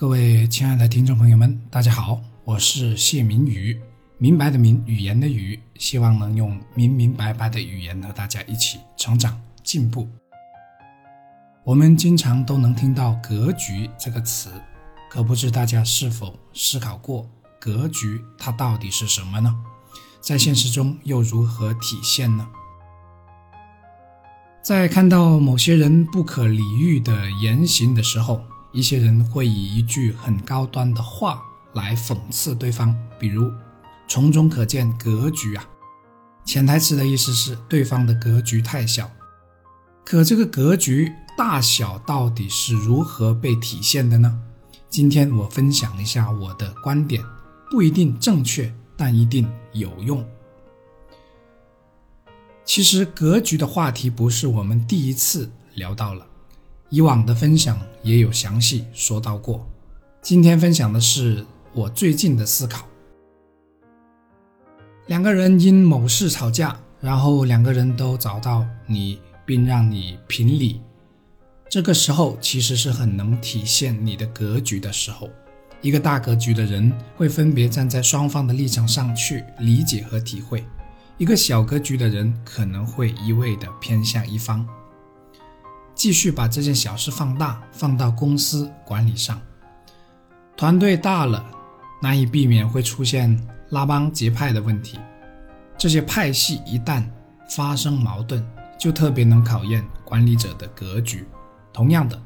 各位亲爱的听众朋友们，大家好，我是谢明宇，明白的明，语言的语，希望能用明明白白的语言和大家一起成长进步。我们经常都能听到“格局”这个词，可不知大家是否思考过，格局它到底是什么呢？在现实中又如何体现呢？在看到某些人不可理喻的言行的时候，一些人会以一句很高端的话来讽刺对方，比如“从中可见格局啊”，潜台词的意思是对方的格局太小。可这个格局大小到底是如何被体现的呢？今天我分享一下我的观点，不一定正确，但一定有用。其实格局的话题不是我们第一次聊到了。以往的分享也有详细说到过，今天分享的是我最近的思考。两个人因某事吵架，然后两个人都找到你，并让你评理，这个时候其实是很能体现你的格局的时候。一个大格局的人会分别站在双方的立场上去理解和体会，一个小格局的人可能会一味的偏向一方。继续把这件小事放大，放到公司管理上。团队大了，难以避免会出现拉帮结派的问题。这些派系一旦发生矛盾，就特别能考验管理者的格局。同样的，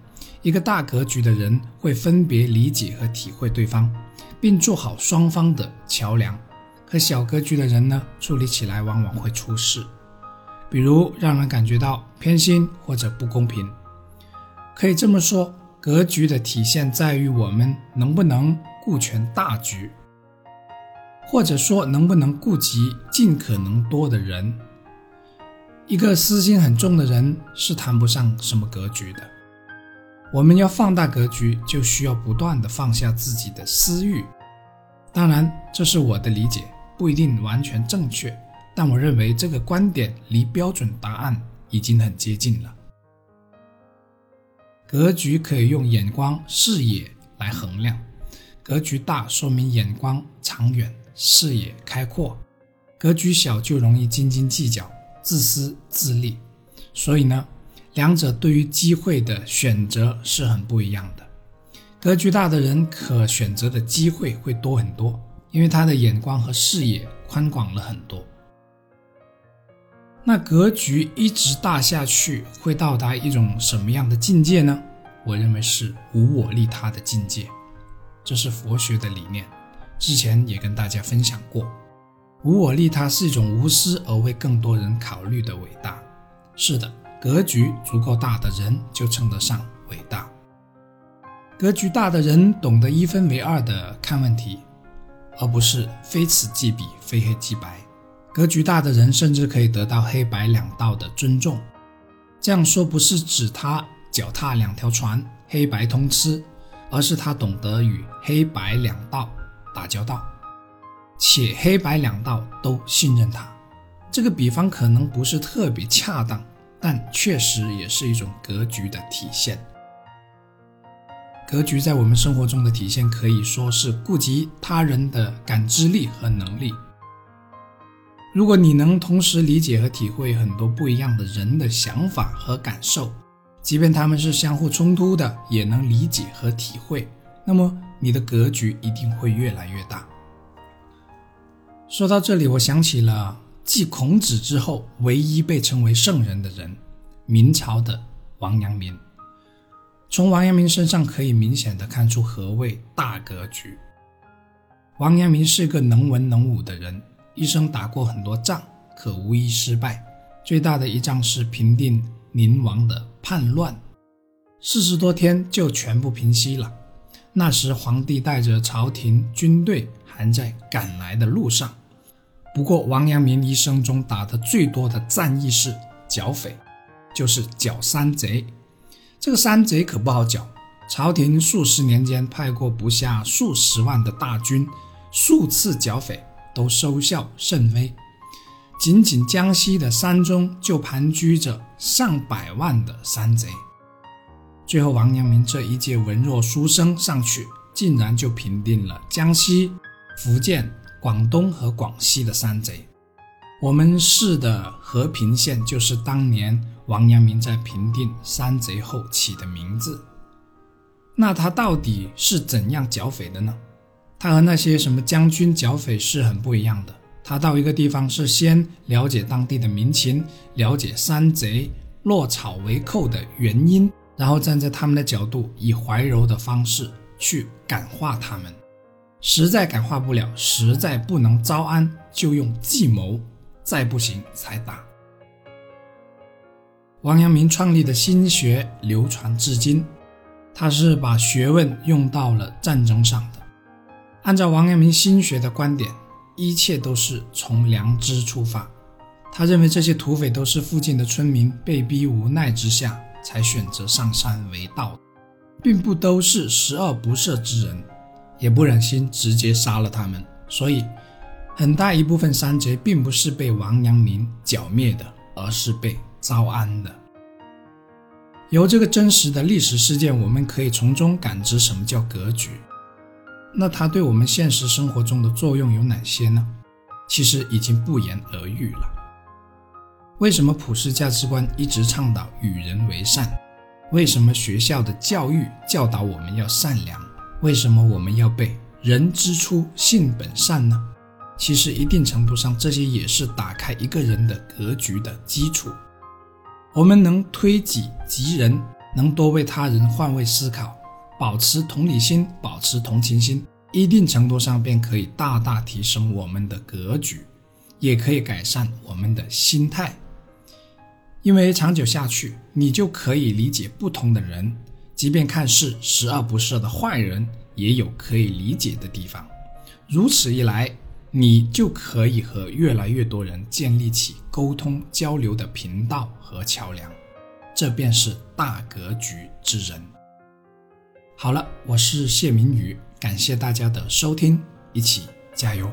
一个大格局的人会分别理解和体会对方，并做好双方的桥梁。可小格局的人呢，处理起来往往会出事。比如让人感觉到偏心或者不公平，可以这么说，格局的体现在于我们能不能顾全大局，或者说能不能顾及尽可能多的人。一个私心很重的人是谈不上什么格局的。我们要放大格局，就需要不断的放下自己的私欲。当然，这是我的理解，不一定完全正确。但我认为这个观点离标准答案已经很接近了。格局可以用眼光、视野来衡量，格局大说明眼光长远、视野开阔；格局小就容易斤斤计较、自私自利。所以呢，两者对于机会的选择是很不一样的。格局大的人可选择的机会会多很多，因为他的眼光和视野宽广了很多。那格局一直大下去，会到达一种什么样的境界呢？我认为是无我利他的境界，这是佛学的理念。之前也跟大家分享过，无我利他是一种无私而为更多人考虑的伟大。是的，格局足够大的人就称得上伟大。格局大的人懂得一分为二的看问题，而不是非此即彼，非黑即白。格局大的人甚至可以得到黑白两道的尊重。这样说不是指他脚踏两条船，黑白通吃，而是他懂得与黑白两道打交道，且黑白两道都信任他。这个比方可能不是特别恰当，但确实也是一种格局的体现。格局在我们生活中的体现，可以说是顾及他人的感知力和能力。如果你能同时理解和体会很多不一样的人的想法和感受，即便他们是相互冲突的，也能理解和体会，那么你的格局一定会越来越大。说到这里，我想起了继孔子之后唯一被称为圣人的人——明朝的王阳明。从王阳明身上可以明显的看出何谓大格局。王阳明是个能文能武的人。一生打过很多仗，可无一失败。最大的一仗是平定宁王的叛乱，四十多天就全部平息了。那时皇帝带着朝廷军队还在赶来的路上。不过王阳明一生中打的最多的战役是剿匪，就是剿山贼。这个山贼可不好剿，朝廷数十年间派过不下数十万的大军，数次剿匪。都收效甚微，仅仅江西的山中就盘踞着上百万的山贼。最后，王阳明这一介文弱书生上去，竟然就平定了江西、福建、广东和广西的山贼。我们市的和平县就是当年王阳明在平定山贼后起的名字。那他到底是怎样剿匪的呢？他和那些什么将军剿匪是很不一样的。他到一个地方是先了解当地的民情，了解山贼落草为寇的原因，然后站在他们的角度，以怀柔的方式去感化他们。实在感化不了，实在不能招安，就用计谋。再不行才打。王阳明创立的心学流传至今，他是把学问用到了战争上的。按照王阳明心学的观点，一切都是从良知出发。他认为这些土匪都是附近的村民被逼无奈之下才选择上山为盗，并不都是十恶不赦之人，也不忍心直接杀了他们，所以。很大一部分山贼并不是被王阳明剿灭的，而是被招安的。由这个真实的历史事件，我们可以从中感知什么叫格局。那它对我们现实生活中的作用有哪些呢？其实已经不言而喻了。为什么普世价值观一直倡导与人为善？为什么学校的教育教导我们要善良？为什么我们要背“人之初，性本善”呢？其实，一定程度上，这些也是打开一个人的格局的基础。我们能推己及人，能多为他人换位思考，保持同理心，保持同情心，一定程度上便可以大大提升我们的格局，也可以改善我们的心态。因为长久下去，你就可以理解不同的人，即便看似十恶不赦的坏人，也有可以理解的地方。如此一来。你就可以和越来越多人建立起沟通交流的频道和桥梁，这便是大格局之人。好了，我是谢明宇，感谢大家的收听，一起加油。